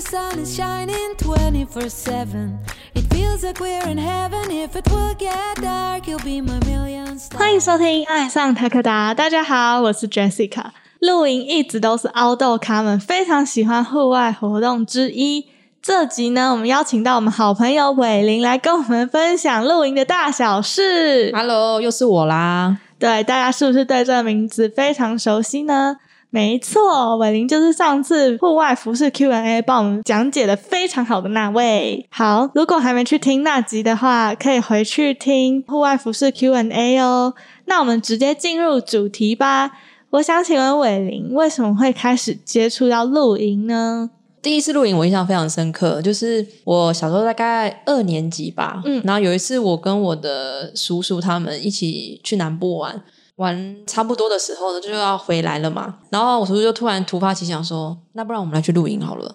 the sun is shining 24 7. It feels like we're in heaven. If it will get dark, you'll be my million stars. 欢迎收听《爱上台克达》，大家好，我是 Jessica。露营一直都是凹豆咖们非常喜欢户外活动之一。这集呢，我们邀请到我们好朋友伟林来跟我们分享露营的大小事。Hello，又是我啦。对，大家是不是对这个名字非常熟悉呢？没错，伟林就是上次户外服饰 Q&A 帮我们讲解的非常好的那位。好，如果还没去听那集的话，可以回去听户外服饰 Q&A 哦。那我们直接进入主题吧。我想请问伟林，为什么会开始接触到露营呢？第一次露营我印象非常深刻，就是我小时候大概二年级吧，嗯然后有一次我跟我的叔叔他们一起去南部玩，玩差不多的时候呢就要回来了嘛，然后我叔叔就突然突发奇想说，那不然我们来去露营好了，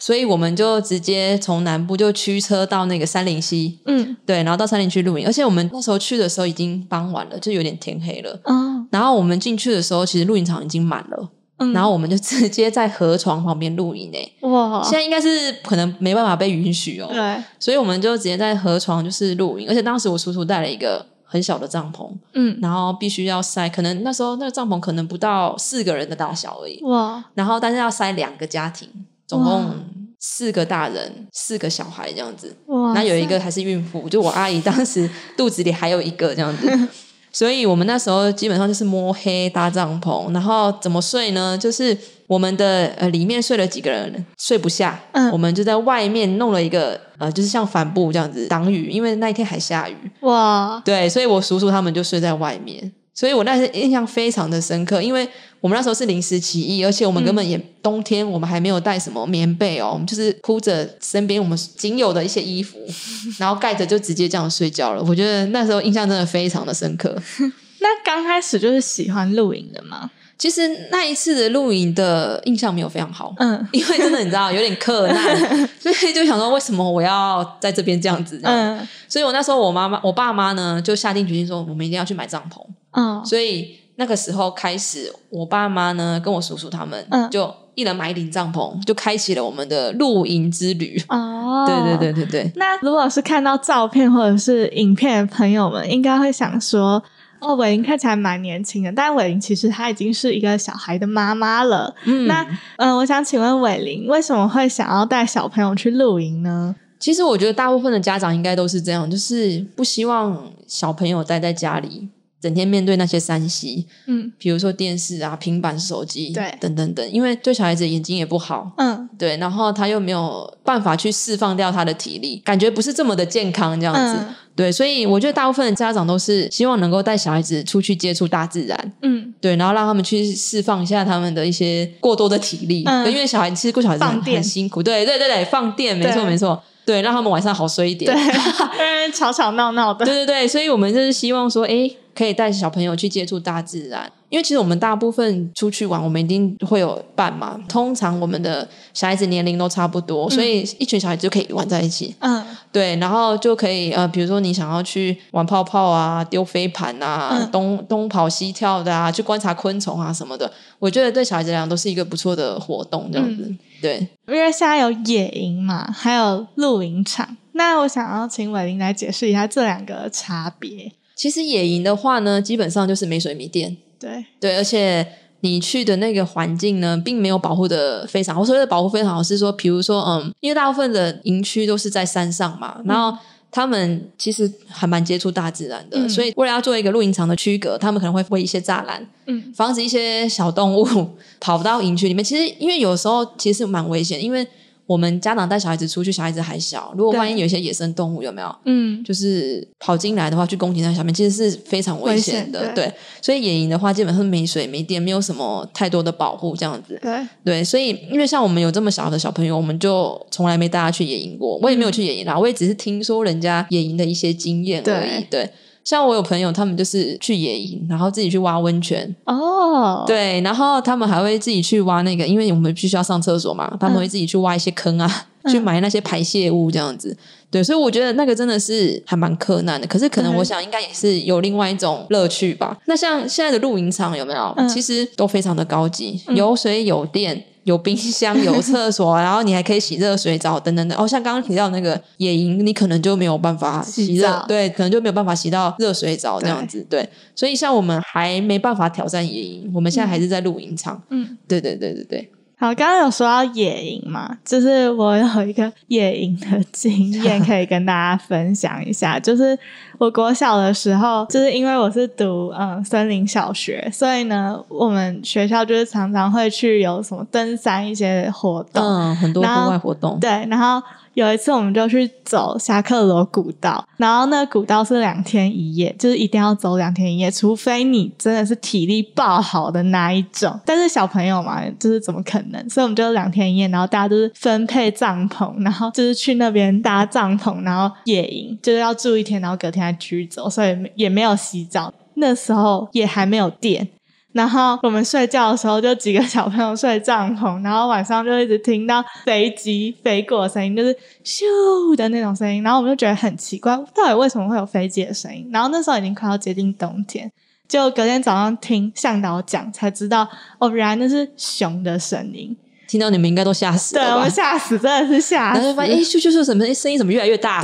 所以我们就直接从南部就驱车到那个三林溪，嗯，对，然后到三林去露营，而且我们那时候去的时候已经傍晚了，就有点天黑了，嗯，然后我们进去的时候，其实露营场已经满了。嗯，然后我们就直接在河床旁边露营诶，哇，现在应该是可能没办法被允许哦，对，所以我们就直接在河床就是露营，而且当时我叔叔带了一个很小的帐篷，嗯，然后必须要塞，可能那时候那个帐篷可能不到四个人的大小而已，哇，然后但是要塞两个家庭，总共四个大人，四个小孩这样子，哇，那有一个还是孕妇，就我阿姨当时肚子里还有一个这样子，所以我们那时候基本上就是摸黑搭帐篷，然后怎么睡呢？就是我们的呃里面睡了几个人睡不下，嗯我们就在外面弄了一个呃就是像帆布这样子挡雨，因为那一天还下雨，哇，对，所以我叔叔他们就睡在外面。所以我那时印象非常的深刻，因为我们那时候是临时起意，而且我们根本也、冬天我们还没有带什么棉被哦，我们就是铺着身边我们仅有的一些衣服，然后盖着就直接这样睡觉了。我觉得那时候印象真的非常的深刻。那刚开始就是喜欢露营的吗？其实那一次的露营的印象没有非常好，嗯因为真的你知道有点困难，所以就想说为什么我要在这边这样子嗯所以我那时候我妈妈我爸妈呢就下定决心说我们一定要去买帐篷。嗯，所以那个时候开始，我爸妈呢跟我叔叔他们，嗯就一人买一顶帐篷，就开启了我们的露营之旅。哦，对对对对对，那如果是看到照片或者是影片的朋友们，应该会想说，哦，伟林看起来蛮年轻的，但伟林其实她已经是一个小孩的妈妈了。嗯，那嗯、呃我想请问伟林，为什么会想要带小朋友去露营呢？其实我觉得大部分的家长应该都是这样，就是不希望小朋友待在家里，整天面对那些山西，嗯。比如说电视啊、平板、手机，对。等等等，因为对小孩子眼睛也不好。嗯。对，然后他又没有办法去释放掉他的体力，感觉不是这么的健康这样子。嗯。对，所以我觉得大部分的家长都是希望能够带小孩子出去接触大自然，嗯，对，然后让他们去释放一下他们的一些过多的体力，嗯。因为小孩其实顾小孩子很辛苦，对对对对，放电，没错没错，对，让他们晚上好睡一点，对，吵吵闹闹的，对对对，所以我们就是希望说，哎，可以带小朋友去接触大自然，因为其实我们大部分出去玩，我们一定会有伴嘛，通常我们的小孩子年龄都差不多，所以一群小孩子就可以玩在一起，嗯。对，然后就可以呃，比如说你想要去玩泡泡啊、丢飞盘啊、嗯。东东跑西跳的啊，去观察昆虫啊什么的，我觉得对小孩子来讲都是一个不错的活动，这样子。对，因为现在有野营嘛，还有露营场。那我想要请伟林来解释一下这两个差别。其实野营的话呢，基本上就是没水没电，对，对，而且你去的那个环境呢，并没有保护的非常好。我所谓的保护非常好，是说，比如说，嗯，因为大部分的营区都是在山上嘛，然后。他们其实还蛮接触大自然的，嗯所以为了要做一个露营场的区隔，他们可能会围一些栅栏，嗯防止一些小动物 跑到营区里面。其实，因为有时候其实蛮危险，因为我们家长带小孩子出去，小孩子还小，如果对万一有一些野生动物，有没有？嗯就是跑进来的话，去攻击那小面，其实是非常危险的。对对，所以野营的话，基本上没水没电，没有什么太多的保护，这样子。对，对，所以因为像我们有这么小的小朋友，我们就从来没带他去野营过。我也没有去野营啦，我也只是听说人家野营的一些经验而已。对，像我有朋友，他们就是去野营，然后自己去挖温泉，哦，，对，然后他们还会自己去挖那个，因为我们必须要上厕所嘛，他们会自己去挖一些坑啊，去埋那些排泄物这样子。对，所以我觉得那个真的是还蛮困难的。可是可能嗯我想应该也是有另外一种乐趣吧。那像现在的露营场有没有？嗯其实都非常的高级，有水有电。有冰箱、有厕所，然后你还可以洗热水澡等等等。哦，像刚刚提到那个野营，你可能就没有办法洗热洗澡，对，可能就没有办法洗到热水澡这样子。对，所以像我们还没办法挑战野营，我们现在还是在露营场。嗯，对对对对对。好，刚刚有说到野营嘛，就是我有一个野营的经验可以跟大家分享一下。就是 我国小的时候，就是因为我是读嗯森林小学，所以呢，我们学校就是常常会去有什么登山一些活动，嗯，很多户外活动。对，然后有一次我们就去走侠客罗古道，然后那古道是两天一夜，就是一定要走两天一夜，除非你真的是体力爆好的那一种。但是小朋友嘛，就是怎么可能？所以我们就两天一夜，然后大家都是分配帐篷，然后就是去那边搭帐篷，然后野营，就是要住一天，然后隔天走，所以也没有洗澡。那时候也还没有电，然后我们睡觉的时候，就几个小朋友睡帐篷，然后晚上就一直听到飞机飞过的声音，就是咻的那种声音，然后我们就觉得很奇怪，到底为什么会有飞机的声音？然后那时候已经快要接近冬天，就隔天早上听向导讲才知道，哦，原来那是熊的声音。听到你们应该都吓死对我们？吓死，真的是吓死然后就。发现，哎，咻咻咻，什么声音怎么越来越大？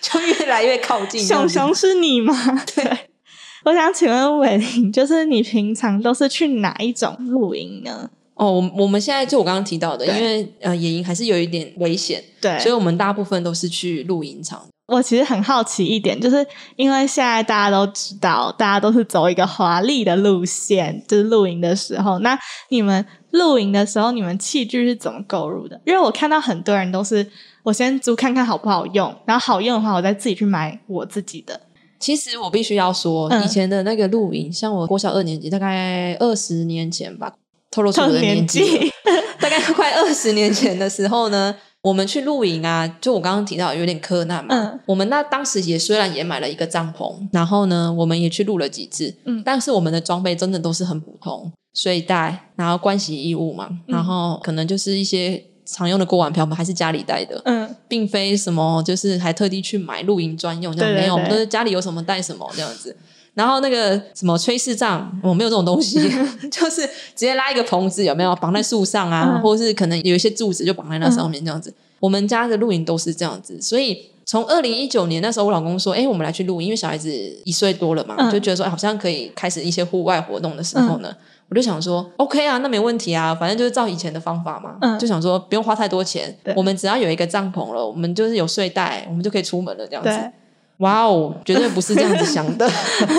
就越来越靠近。熊熊是你吗？对。我想请问伟林，就是你平常都是去哪一种露营呢？哦，我我们现在就我刚刚提到的，因为呃野营还是有一点危险，对，所以我们大部分都是去露营场。我其实很好奇一点，就是因为现在大家都知道，大家都是走一个华丽的路线，就是露营的时候。那你们露营的时候，你们器具是怎么购入的？因为我看到很多人都是我先租看看好不好用，然后好用的话，我再自己去买我自己的。其实我必须要说，嗯。以前的那个露营，像我国小二年级，大概二十年前吧，透露出我的年纪了，大概快二十年前的时候呢，我们去露营啊，就我刚刚提到有点柯南嘛，嗯我们那当时也虽然也买了一个帐篷，然后呢，我们也去露了几次，嗯但是我们的装备真的都是很普通，睡袋，然后盥洗衣物嘛，然后可能就是一些常用的锅碗瓢盆，还是家里带的，嗯并非什么就是还特地去买露营专用，这样对对没有，我们对都是家里有什么带什么这样子。然后那个什么炊事帐，我没有这种东西，就是直接拉一个棚子，有没有绑在树上啊，嗯或者是可能有一些柱子就绑在那上面这样子。我们家的露营都是这样子，所以从二零一九年那时候，我老公说：“哎，我们来去露营，因为小孩子一岁多了嘛，嗯就觉得说、哎好像可以开始一些户外活动的时候呢。我就想说，OK 啊，那没问题啊，反正就是照以前的方法嘛，嗯就想说不用花太多钱，我们只要有一个帐篷了，我们就是有睡袋，我们就可以出门了，这样子。对，哇哦，绝对不是这样子想的。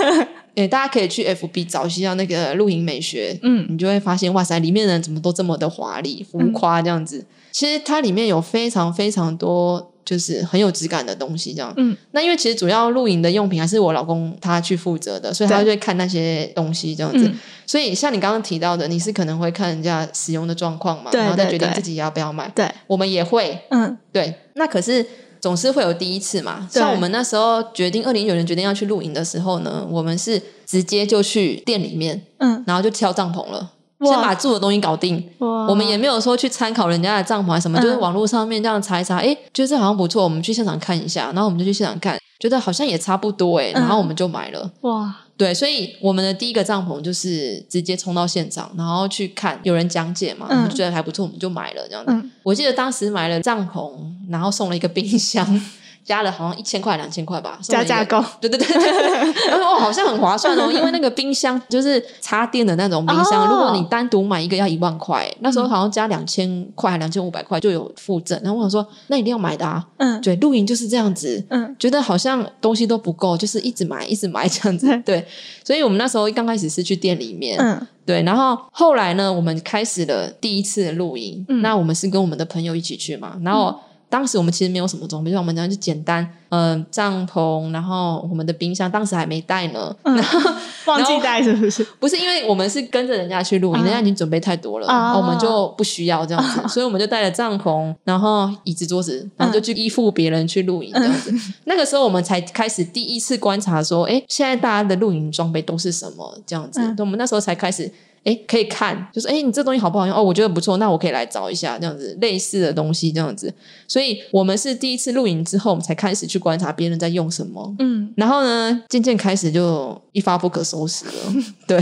诶，大家可以去 FB 找一下那个露营美学，嗯你就会发现，哇塞，里面的人怎么都这么的华丽、浮夸这样子。其实它里面有非常非常多，就是很有质感的东西，这样。嗯那因为其实主要露营的用品还是我老公他去负责的，所以他就会看那些东西这样子。嗯所以像你刚刚提到的，你是可能会看人家使用的状况嘛，然后再决定自己要不要买。对，我们也会，嗯对，那可是总是会有第一次嘛。像我们那时候决定二零一九年决定要去露营的时候呢，我们是直接就去店里面，嗯，然后就挑帐篷了，哇先把住的东西搞定。哇。我们也没有说去参考人家的帐篷还是什么，嗯就是网络上面这样查一查，哎，觉得这好像不错，我们去现场看一下，然后我们就去现场看，觉得好像也差不多哎，嗯。然后我们就买了。哇，对，所以我们的第一个帐篷就是直接冲到现场，然后去看有人讲解嘛，嗯。我觉得还不错，我们就买了这样子。嗯。我记得当时买了帐篷，然后送了一个冰箱，加了好像一千块两千块吧，加价购，对对对然后哦好像很划算哦，因为那个冰箱就是插电的那种冰箱，哦。如果你单独买一个要一万块，那时候好像加两千块还两千五百块就有附赠，然后我想说那一定要买的啊，嗯。对，露营就是这样子，嗯。觉得好像东西都不够，就是一直买一直买这样子，对，所以我们那时候刚开始是去店里面，嗯。对，然后后来呢，我们开始了第一次的露营。嗯。那我们是跟我们的朋友一起去嘛，然后。当时我们其实没有什么装备，就像我们这样就简单，嗯、帐篷，然后我们的冰箱当时还没带呢，嗯，忘记带是不是？不是因为我们是跟着人家去露营，啊人家已经准备太多了，啊我们就不需要这样子，所以我们就带了帐篷，然后椅子、桌子，然后就去依附别人去露营这样子。那个时候我们才开始第一次观察说，哎，现在大家的露营装备都是什么这样子？嗯我们那时候才开始。哎，可以看，就是哎，你这东西好不好用？哦，我觉得不错，那我可以来找一下这样子类似的东西，这样子。所以我们是第一次露营之后，我们才开始去观察别人在用什么。嗯，然后呢，渐渐开始就一发不可收拾了。对，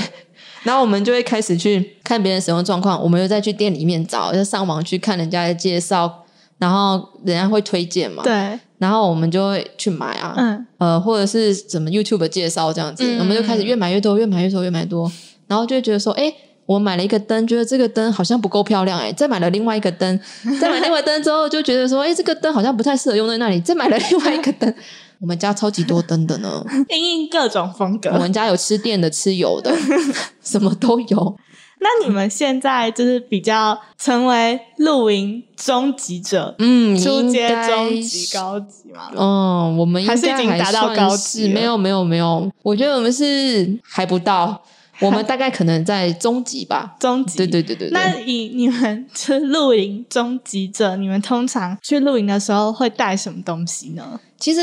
然后我们就会开始去看别人使用状况，我们又再去店里面找，就上网去看人家的介绍，然后人家会推荐嘛，对，然后我们就会去买啊，嗯呃，或者是怎么 YouTube 介绍这样子，嗯我们就开始越买越多，越买越多，越买越多，然后就会觉得说，哎。我买了一个灯，觉得这个灯好像不够漂亮，哎，再买了另外一个灯，再买另外灯之后，就觉得说，哎，这个灯好像不太适合用在那里，再买了另外一个灯。我们家超级多灯的呢，因应各种风格我。们家有吃电的、吃油的，什么都有。那你们现在就是比较成为露营终极者，嗯，初阶、中级、高级嘛？嗯，我们应还是已达到算高级没有没有没有，我觉得我们是还不到，我们大概可能在中级吧。中级。对对对对那，以你们就是露营中级者，你们通常去露营的时候会带什么东西呢？其实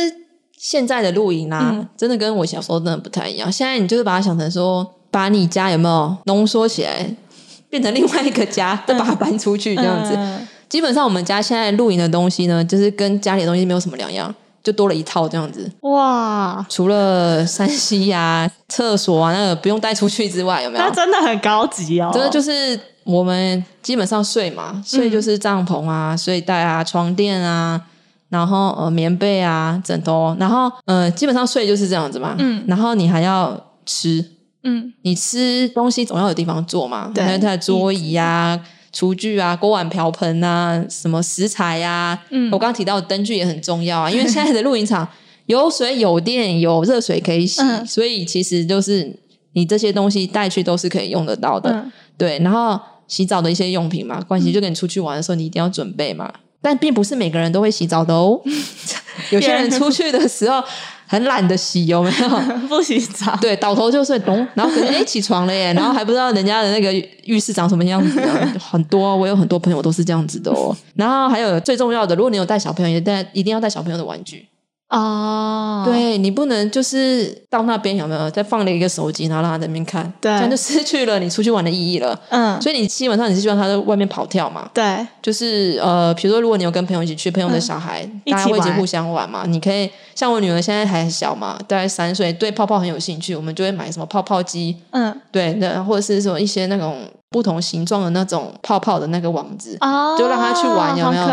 现在的露营啊，嗯真的跟我小时候真的不太一样。现在你就是把它想成说，把你家有没有浓缩起来，变成另外一个家，再把它搬出去这样子。嗯基本上我们家现在露营的东西呢，就是跟家里的东西没有什么两样，就多了一套这样子。哇，除了山西呀、厕所啊那个不用带出去之外，有没有那？真的很高级哦。真的就是我们基本上睡嘛，睡就是帐篷啊、睡袋啊、床垫啊，然后呃棉被啊、枕头，然后呃基本上睡就是这样子嘛。嗯然后你还要吃，嗯你吃东西总要有地方坐嘛，对还有它的桌椅啊。厨具啊，锅碗瓢盆啊，什么食材呀、嗯。我刚刚提到的灯具也很重要啊，因为现在的露营场有水有电有热水可以洗，嗯。所以其实就是你这些东西带去都是可以用得到的。嗯。对，然后洗澡的一些用品嘛，关系就跟你出去玩的时候你一定要准备嘛。但并不是每个人都会洗澡的哦，有些人。出去的时候很懒得洗，有没有？不洗澡。对，倒头就睡，咚，然后可能哎起床了耶，然后还不知道人家的那个浴室长什么样子的，很多，我有很多朋友都是这样子的哦。然后还有最重要的，如果你有带小朋友，也带一定要带小朋友的玩具。哦，对你不能就是到那边有没有再放了一个手机，然后让他在那边看，对。这样就失去了你出去玩的意义了。嗯，所以你基本上你是希望他在外面跑跳嘛？对，就是呃，比如说如果你有跟朋友一起去，朋友的小孩、大家会一起互相玩嘛。你可以像我女儿现在还小嘛，大概三岁，对泡泡很有兴趣，我们就会买什么泡泡机，嗯，对，那或者是什么一些那种不同形状的那种泡泡的那个网子。哦，就让他去玩有没有。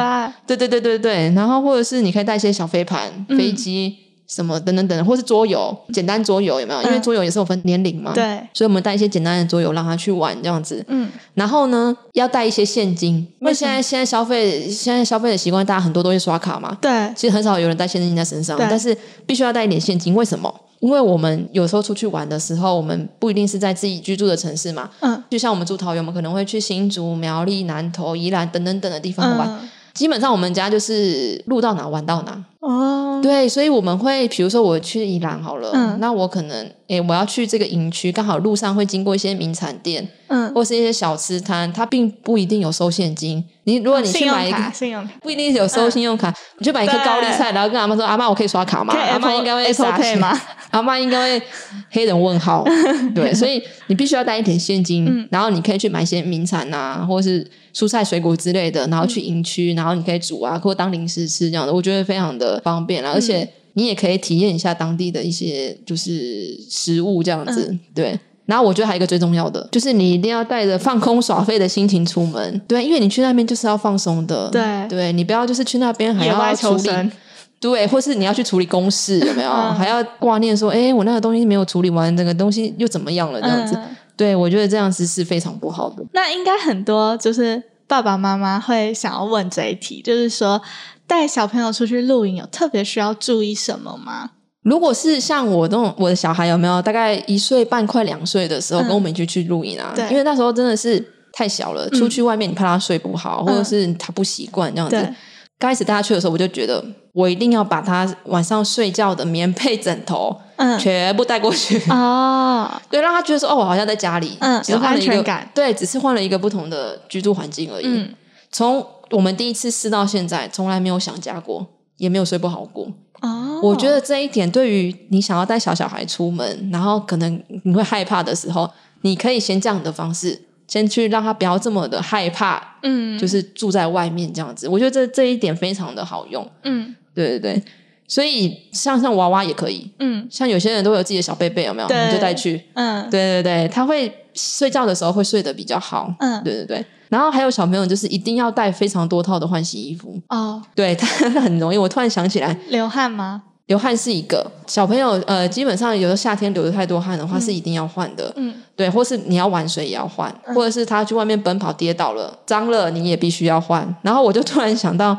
对对对对对，然后或者是你可以带一些小飞盘、嗯飞机什么等等等，或是桌游，简单桌游有没有？因为嗯桌游也是有分年龄嘛，，对，所以我们带一些简单的桌游让他去玩这样子。嗯，然后呢，要带一些现金，因为现在现在消费现在消费的习惯，大家很多都会刷卡嘛，对，其实很少有人带现金在身上，但是必须要带一点现金。为什么？因为我们有时候出去玩的时候，我们不一定是在自己居住的城市嘛，嗯就像我们住桃园，我们可能会去新竹、苗栗、南投、宜兰等等等的地方玩。嗯，基本上我们家就是路到哪玩到哪，哦，对，所以我们会，比如说我去宜兰好了，嗯那我可能诶我要去这个营区，刚好路上会经过一些名产店，嗯，或是一些小吃摊，它并不一定有收现金。你如果你去买一个，卡，信用卡，不一定有收信用卡，你去买一颗高丽菜，然后跟阿妈说：“阿妈，我可以刷卡吗？”阿妈应该会傻钱吗？阿妈应该会黑人问号。对，所以你必须要带一点现金，嗯然后你可以去买一些名产啊，或是蔬菜水果之类的，然后去营区，然后你可以煮啊，或当零食吃这样的，我觉得非常的方便了，而且你也可以体验一下当地的一些就是食物这样子，对。然后我觉得还有一个最重要的，就是你一定要带着放空耍废的心情出门，对，因为你去那边就是要放松的，对对你不要就是去那边还要处理求生，对，或是你要去处理公事，有没有？嗯还要挂念说，哎，我那个东西没有处理完，这个东西又怎么样了？这样子，嗯对我觉得这样子是非常不好的。那应该很多就是爸爸妈妈会想要问这一题，就是说带小朋友出去露营有特别需要注意什么吗？如果是像我这种我的小孩有没有大概一岁半快两岁的时候，嗯跟我们一起去露营啊？对因为那时候真的是太小了，出去外面你怕他睡不好，或者是他不习惯这样子对。刚开始带他去的时候，我就觉得我一定要把他晚上睡觉的棉被、枕头嗯，全部带过去。哦，对，让他觉得说哦，我好像在家里，嗯有安只是换了一个全感对，只是换了一个不同的居住环境而已。嗯，从我们第一次试到现在，从来没有想家过，也没有睡不好过。哦，我觉得这一点对于你想要带小小孩出门，然后可能你会害怕的时候，你可以先这样的方式，先去让他不要这么的害怕，嗯，就是住在外面这样子。我觉得这这一点非常的好用。嗯对对对。所以像像娃娃也可以，嗯像有些人都会有自己的小贝贝，有没有？对你就带去。嗯对对对，他会睡觉的时候会睡得比较好。嗯对对对。然后还有小朋友就是一定要带非常多套的换洗衣服，哦，对 他很容易。我突然想起来，流汗吗？流汗是一个小朋友，呃，基本上有的夏天流的太多汗的话，是一定要换的。嗯对，或是你要玩水也要换，或者是他去外面奔跑跌倒了脏了，你也必须要换。然后我就突然想到，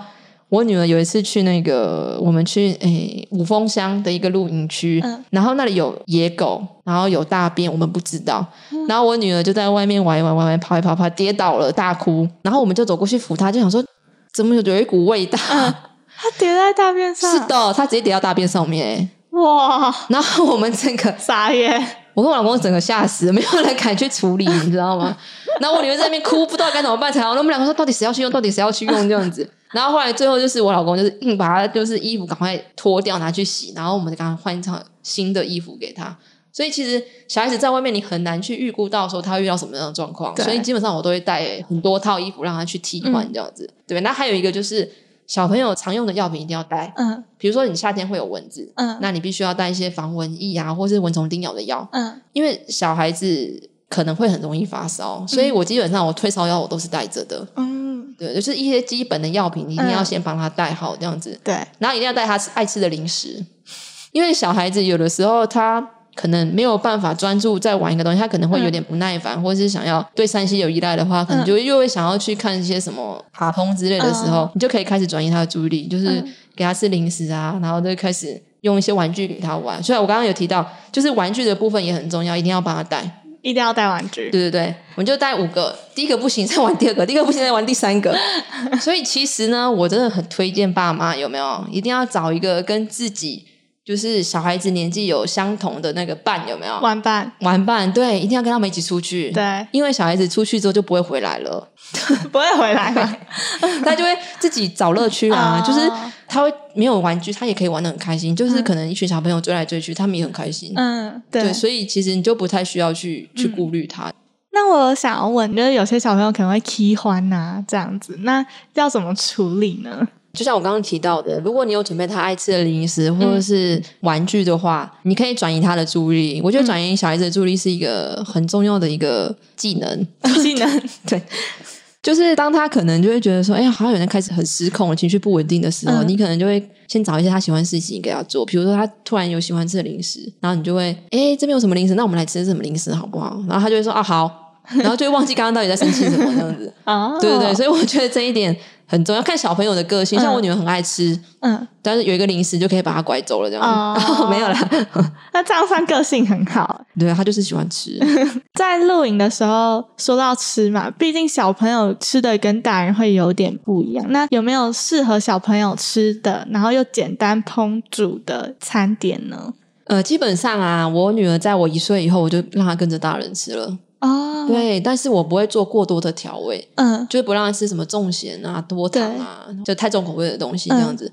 我女儿有一次去那个我们去诶五峰乡的一个露营区，嗯然后那里有野狗，然后有大便，我们不知道。然后我女儿就在外面玩一玩玩玩，跑一跑跑，跌倒了，大哭。然后我们就走过去扶她，就想说怎么有一股味道？她跌在大便上，是的，她直接跌到大便上面、欸哇，然后我们整个傻眼，我跟我老公整个吓死，没有人敢去处理，你知道吗？然后我女儿在那边哭，不知道该怎么办才好。那我们两个说，到底谁要去用？到底谁要去用？这样子。然后后来最后就是我老公就是硬把他就是衣服赶快脱掉拿去洗，然后我们赶快换一套新的衣服给他。所以其实小孩子在外面你很难去预估到说他会遇到什么样的状况，所以基本上我都会带很多套衣服让他去替换这样子。对，那还有一个就是小朋友常用的药品一定要带，嗯比如说你夏天会有蚊子，嗯那你必须要带一些防蚊液啊，或是蚊虫叮咬的药。嗯因为小孩子可能会很容易发烧，所以我基本上我退烧药我都是带着的。嗯，对，就是一些基本的药品，你一定要先帮他带好这样子，对，然后一定要带他吃爱吃的零食，因为小孩子有的时候他。可能没有办法专注在玩一个东西，他可能会有点不耐烦，或者是想要对山西有依赖的话，可能就又会想要去看一些什么卡通之类的时候，你就可以开始转移他的注意力，就是给他吃零食啊，然后就开始用一些玩具给他玩。所以我刚刚有提到，就是玩具的部分也很重要，一定要帮他带。一定要带玩具，对 对对，我们就带五个，第一个不行再玩第二个，第二个不行再玩第三个。所以其实呢，我真的很推荐爸妈有没有一定要找一个跟自己就是小孩子年纪有相同的那个伴，有没有？玩伴，玩伴对，一定要跟他们一起出去。对，因为小孩子出去之后就不会回来了，不会回来了，他就会自己找乐趣啊，哦就是他会没有玩具，他也可以玩的很开心。就是可能一群小朋友追来追去，他们也很开心。嗯，对对，。所以其实你就不太需要去去顾虑他。那我想要问，就是有些小朋友可能会踢欢呐，这样子，那要怎么处理呢？就像我刚刚提到的，如果你有准备他爱吃的零食或者是玩具的话，你可以转移他的注意力。我觉得转移小孩子的注意力是一个很重要的一个技能。技能，对，就是当他可能就会觉得说，哎呀，好像有人开始很失控、情绪不稳定的时候，嗯你可能就会先找一些他喜欢的事情给他做。比如说，他突然有喜欢吃的零食，然后你就会，哎，这边有什么零食？那我们来吃什么零食好不好？然后他就会说，啊，好。然后就会忘记刚刚到底在生气什么这样子。哦，对对对，所以我觉得这一点很重要，看小朋友的个性。像我女儿很爱吃，嗯，但是有一个零食就可以把她拐走了，这样、哦 没有啦。那这样算个性很好。对，她就是喜欢吃。在露营的时候，说到吃嘛，毕竟小朋友吃的跟大人会有点不一样。那有没有适合小朋友吃的，然后又简单烹煮的餐点呢？呃，基本上啊，我女儿在我一岁以后，我就让她跟着大人吃了。哦，，对，但是我不会做过多的调味，嗯。就是不让他吃什么重咸啊、多糖啊，就太重口味的东西这嗯样子。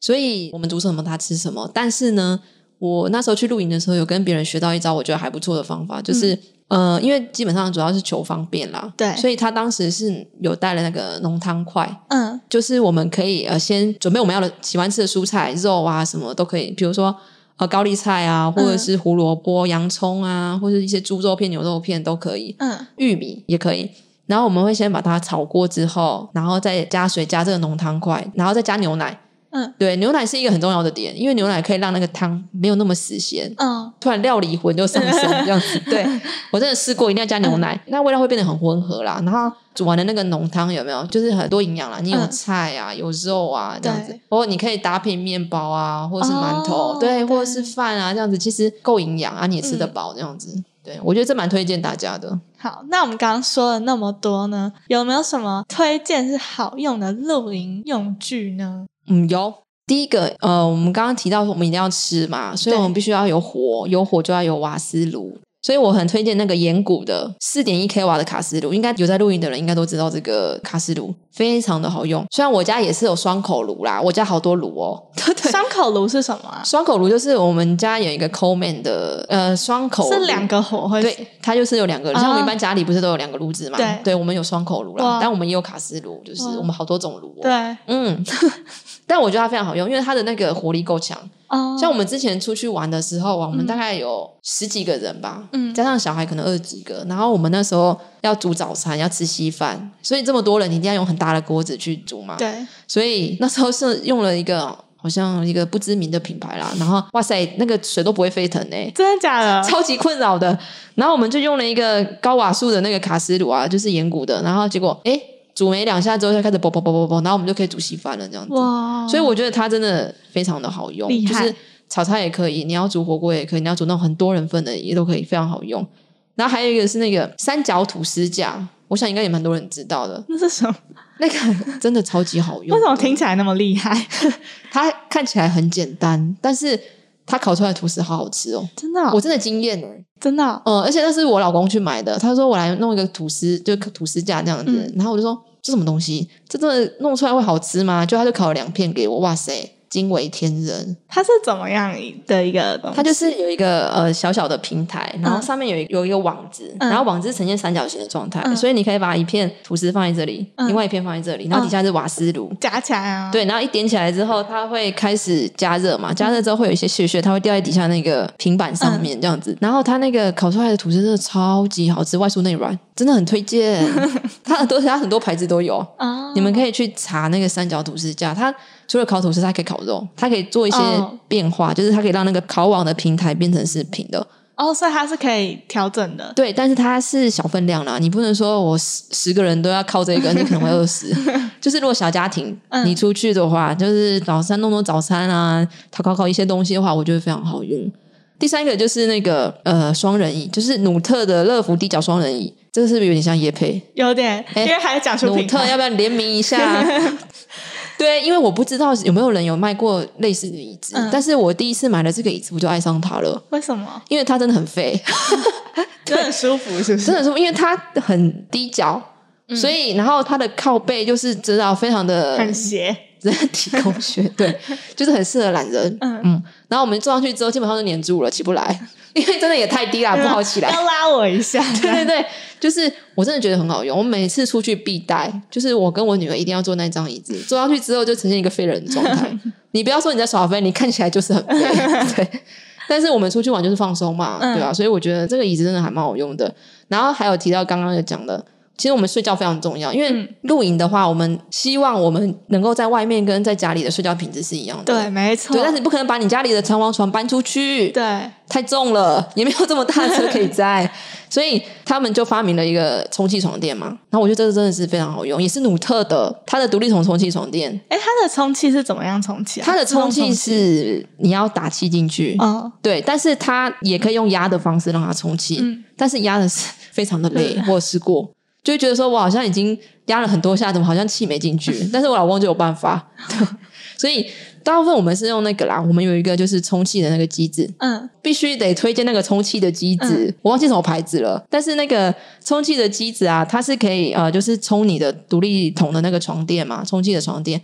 所以我们煮什么他吃什么。但是呢，我那时候去露营的时候，有跟别人学到一招，我觉得还不错的方法，就是、呃，因为基本上主要是求方便啦，嗯对。所以他当时是有带了那个浓汤块。嗯。就是我们可以呃先准备我们要的喜欢吃的蔬菜、肉啊什么都可以，比如说呃高丽菜啊，或者是胡萝卜、洋葱啊，或者一些猪肉片、牛肉片都可以，嗯玉米也可以。然后我们会先把它炒过之后，然后再加水加这个浓汤块，然后再加牛奶。嗯对，牛奶是一个很重要的点，因为牛奶可以让那个汤没有那么死咸。嗯，突然料理魂就上升 这样子。对 我真的试过，一定要加牛奶，那味道会变得很温和啦。然后煮完的那个浓汤有没有？就是很多营养啦，你有嗯菜啊，有肉啊这样子对，或你可以搭配面包啊，或者是馒头，哦对，或者是饭啊，这样子其实够营养啊，你也吃得嗯饱这样子。对，我觉得这蛮推荐大家的。好，那我们刚刚说了那么多呢，有没有什么推荐是好用的露营用具呢？嗯，有。第一个，呃，我们刚刚提到说我们一定要吃嘛，所以我们必须要有火，有火就要有瓦斯炉。所以我很推荐那个岩谷的四点一 k 瓦的卡斯炉，应该有在露营的人应该都知道这个卡斯炉，非常的好用。虽然我家也是有双口炉啦，我家好多炉哦。双口炉是什么啊？双口炉就是我们家有一个 Coleman 的呃双口炉是两个火会对，它就是有两个，像我们一般家里不是都有两个炉子嘛？对对，我们有双口炉啦，但我们也有卡式炉，就是我们好多种炉、哦。，对嗯，但我觉得它非常好用，因为它的那个火力够强。哦，像我们之前出去玩的时候啊，我们大概有十几个人吧，嗯加上小孩可能二十几个，然后我们那时候要煮早餐，要吃稀饭，所以这么多人，你一定要用很大的锅子去煮嘛。，对所以那时候是用了一个好像一个不知名的品牌啦，然后哇塞，那个水都不会沸腾哎、真的假的？超级困扰的。然后我们就用了一个高瓦数的那个卡斯炉啊，就是岩谷的，然后结果哎煮没两下之后就开始啵啵啵啵啵，然后我们就可以煮稀饭了这样子。哇！所以我觉得它真的非常的好用，就是炒菜也可以，你要煮火锅也可以，你要煮那种很多人份的也都可以，非常好用。然后还有一个是那个三角吐司架，我想应该也蛮多人知道的，那是什么？那个 真的超级好用。为什么听起来那么厉害？它看起来很简单，但是它烤出来的吐司好好吃哦，真的哦、我真的惊艳哎。真的哦、嗯，而且那是我老公去买的，他说我来弄一个吐司，就吐司架这样子，嗯然后我就说这什么东西，这真的弄出来会好吃吗？就他就烤了两片给我，哇塞，惊为天人。它是怎么样的一个东西？它就是有一个呃小小的平台，然后嗯上面有一有一个网子，嗯然后网子呈现三角形的状态，嗯所以你可以把一片吐司放在这里，嗯另外一片放在这里，然后底下是瓦斯炉。夹起来啊？，对，然后一点起来之后，它会开始加热嘛，加热之后会有一些屑屑，它会掉在底下那个平板上面这样子。然后它那个烤出来的吐司真的超级好吃，外酥内软，真的很推荐。它很多它很多牌子都有，啊，你们可以去查那个三角吐司架，它除了烤吐司，它可以烤肉，它可以做一些哦变化，就是它可以让那个烤网的平台变成是平的。哦，所以它是可以调整的。对，但是它是小分量啦，你不能说我十十个人都要靠这个，你可能会饿死。就是如果小家庭，嗯你出去的话，就是早餐弄弄早餐啊，烤烤烤一些东西的话，我觉得非常好用。第三个就是那个呃双人椅，就是努特的乐福低脚双人椅，这个是不是有点像叶配？有点，哎因为还讲出努特要不要联名一下？对，因为我不知道有没有人有卖过类似的椅子，嗯但是我第一次买了这个椅子，我就爱上它了，为什么？因为它真的很废。就很舒服，是不是？真的舒服因为它很低脚，所以然后它的靠背就是知道非常的很斜，人体工学，对，就是很适合懒人。嗯嗯然后我们坐上去之后，基本上就黏住了，起不来，因为真的也太低了，不好起来。要拉我一下。对对对，就是我真的觉得很好用，我每次出去必带，就是我跟我女儿一定要坐那张椅子，坐上去之后就呈现一个废人的状态。你不要说你在耍飞，你看起来就是很废，对。但是我们出去玩就是放松嘛，嗯对吧、所以我觉得这个椅子真的还蛮好用的。然后还有提到刚刚有讲的，其实我们睡觉非常重要，因为嗯露营的话，我们希望我们能够在外面跟在家里的睡觉品质是一样的。对，没错。对，但是你不可能把你家里的弹簧床搬出去，对，太重了，也没有这么大的车可以载，所以他们就发明了一个充气床垫嘛。然后我觉得这个真的是非常好用，也是努特的，它的独立筒充气床垫，哎，它的充气是怎么样充气啊？它的充气是你要打气进去，哦，对，但是它也可以用压的方式让它充气，嗯但是压的是非常的累，我有试过，就会觉得说我好像已经压了很多下，怎么好像气没进去？但是我老公就有办法，对 所以大部分我们是用那个啦，我们有一个就是充气的那个机子，嗯必须得推荐那个充气的机子，嗯我忘记什么牌子了。但是那个充气的机子啊，它是可以呃，就是充你的独立桶的那个床垫嘛，充气的床垫。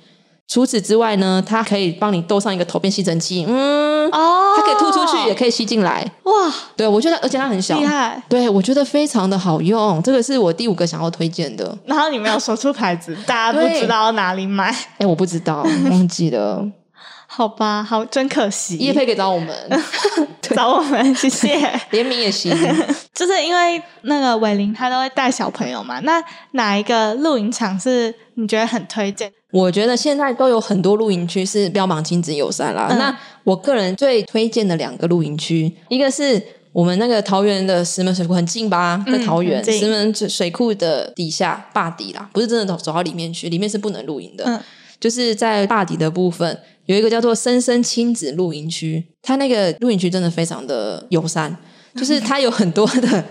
除此之外呢，它可以帮你兜上一个头变吸尘器，嗯，哦，它可以吐出去，也可以吸进来。哇，对我觉得，而且它很小厉，害。对我觉得非常的好用。这个是我第五个想要推荐的。然后你没有说出牌子，大家不知道哪里买，哎，我不知道，忘记了。好吧，好，真可惜。叶佩可以找我们 找我们，谢谢。联名也行。就是因为那个伟林他都会带小朋友嘛，那哪一个露营场是你觉得很推荐？我觉得现在都有很多露营区是标榜亲子友善啦。嗯那我个人最推荐的两个露营区，一个是我们那个桃园的石门水库，很近吧？在嗯桃园、石门水水库的底下坝底啦，不是真的走走到里面去，里面是不能露营的。嗯就是在坝底的部分有一个叫做深深亲子露营区，它那个露营区真的非常的友善，就是它有很多的。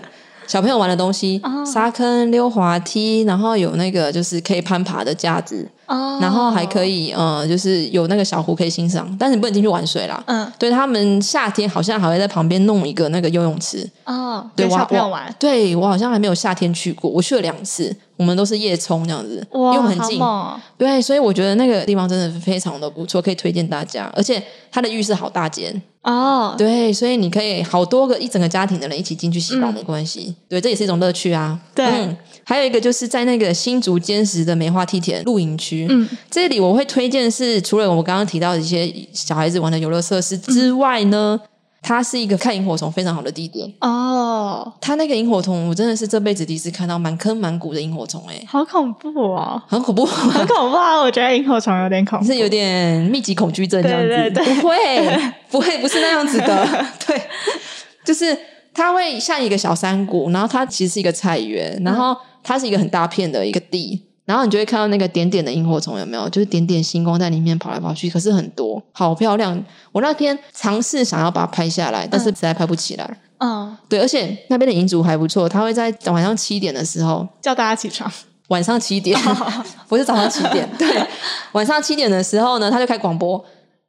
小朋友玩的东西 哦，沙坑、溜滑梯，然后有那个就是可以攀爬的架子，哦然后还可以呃，就是有那个小湖可以欣赏，但是你不能进去玩水啦。嗯对他们夏天好像还会在旁边弄一个那个游泳池，哦，对我给小朋友我玩，对我好像还没有夏天去过，我去了两次，我们都是夜冲这样子，因哇，为我们很近。哦对，所以我觉得那个地方真的非常的不错，可以推荐大家。而且它的浴室好大间，哦，对，所以你可以好多个一整个家庭的人一起进去洗澡没关系。对，这也是一种乐趣啊。对嗯，还有一个就是在那个新竹坚实的梅花梯田露营区，嗯，这里我会推荐是除了我刚刚提到的一些小孩子玩的游乐设施之外呢，它是一个看萤火虫非常好的地点。哦，它那个萤火虫，我真的是这辈子第一次看到满坑满谷的萤火虫、欸，好恐怖哦，很恐怖。很恐怖啊！我觉得萤火虫有点恐怖，是有点密集恐惧症这样子，对对对。不会，不会，不是那样子的，对，就是它会像一个小山谷，然后它其实是一个菜园，然后它是一个很大片的一个地，然后你就会看到那个点点的萤火虫，有没有？就是点点星光在里面跑来跑去，可是很多，好漂亮。我那天尝试想要把它拍下来，但是实在拍不起来。嗯，对，而且那边的营主还不错，他会在晚上七点的时候叫大家起床，晚上七点，不是早上七点。对，晚上七点的时候呢，他就开广播。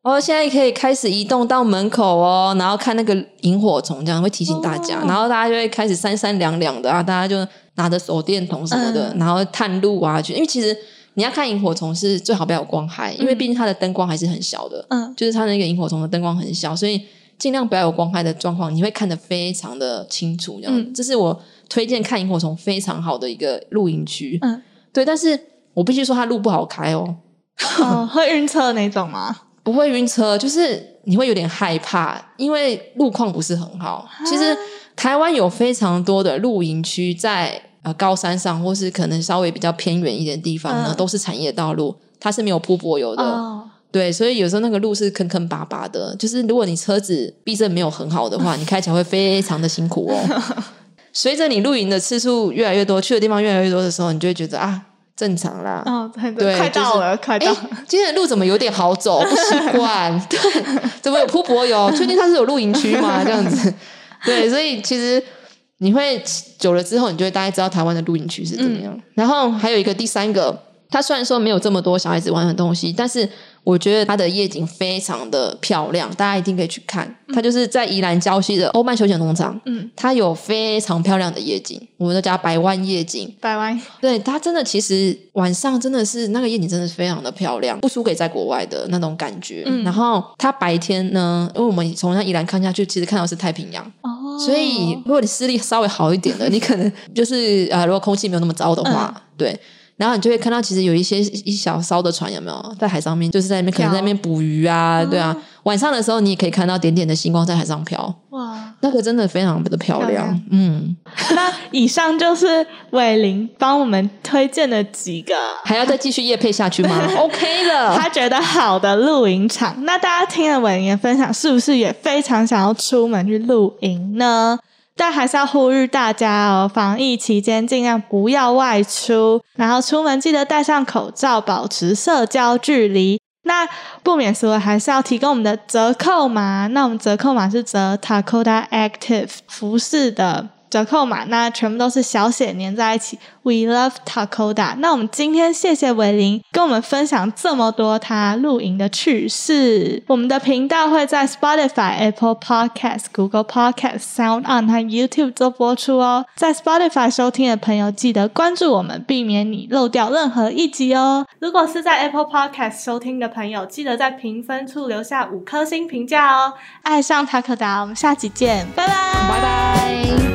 哦，现在可以开始移动到门口哦，然后看那个萤火虫，这样会提醒大家，哦然后大家就会开始三三两两的啊，大家就拿着手电筒什么的，然后探路啊，去，因为其实你要看萤火虫是最好不要有光害，因为毕竟它的灯光还是很小的，嗯就是它那个萤火虫的灯光很小，所以尽量不要有光害的状况，你会看得非常的清楚。这样，嗯这是我推荐看萤火虫非常好的一个露营区。嗯，对，但是我必须说它路不好开哦，哦，会晕车那种吗？不会晕车，就是你会有点害怕，因为路况不是很好。其实台湾有非常多的露营区在呃高山上，或是可能稍微比较偏远一点的地方呢，嗯都是产业道路，它是没有铺柏油的。哦，对，所以有时候那个路是坑坑巴巴的，就是如果你车子避震没有很好的话，你开起来会非常的辛苦哦。随着你露营的次数越来越多，去的地方越来越多的时候，你就会觉得啊，正常啦。哦，对对快到了，快到哎，今天的路怎么有点好走？不习惯，对，怎么有铺柏油？确定它是有露营区吗？这样子，对，所以其实你会久了之后，你就会大概知道台湾的露营区是怎么样。然后还有一个第三个，它虽然说没有这么多小孩子玩的东西，但是我觉得它的夜景非常的漂亮，大家一定可以去看。它就是在宜兰礁溪的欧曼休闲农场，嗯，它有非常漂亮的夜景，我们都叫百万夜景。百万对它真的，其实晚上真的是那个夜景，真的是非常的漂亮，不输给在国外的那种感觉。嗯然后它白天呢，因为我们从那宜兰看下去，其实看到是太平洋，哦，所以如果你视力稍微好一点的，你可能就是呃，如果空气没有那么糟的话，嗯对。然后你就会看到，其实有一些一小艘的船，有没有在海上面，就是在那边可能在那边捕鱼啊，对啊。晚上的时候，你也可以看到点点的星光在海上飘，哇，那个真的非常的漂亮。漂亮嗯，那以上就是伟林帮我们推荐的几个 还要再继续夜配下去吗？OK 的，他觉得好的露营场。那大家听了伟林的分享，是不是也非常想要出门去露营呢？但还是要呼吁大家哦，防疫期间尽量不要外出，然后出门记得戴上口罩，保持社交距离。那不免俗还是要提供我们的折扣码，那我们折扣码是折 Takoda Active 服饰的折扣码，那全部都是小写连在一起。We love Takoda。那我们今天谢谢伟林跟我们分享这么多他露营的趣事。我们的频道会在 Spotify、Apple Podcast、Google Podcast、Sound On 和 YouTube 做播出哦。在 Spotify 收听的朋友，记得关注我们，避免你漏掉任何一集哦。如果是在 Apple Podcast 收听的朋友，记得在评分处留下五颗星评价哦。爱上塔可达，我们下集见，拜拜，拜拜。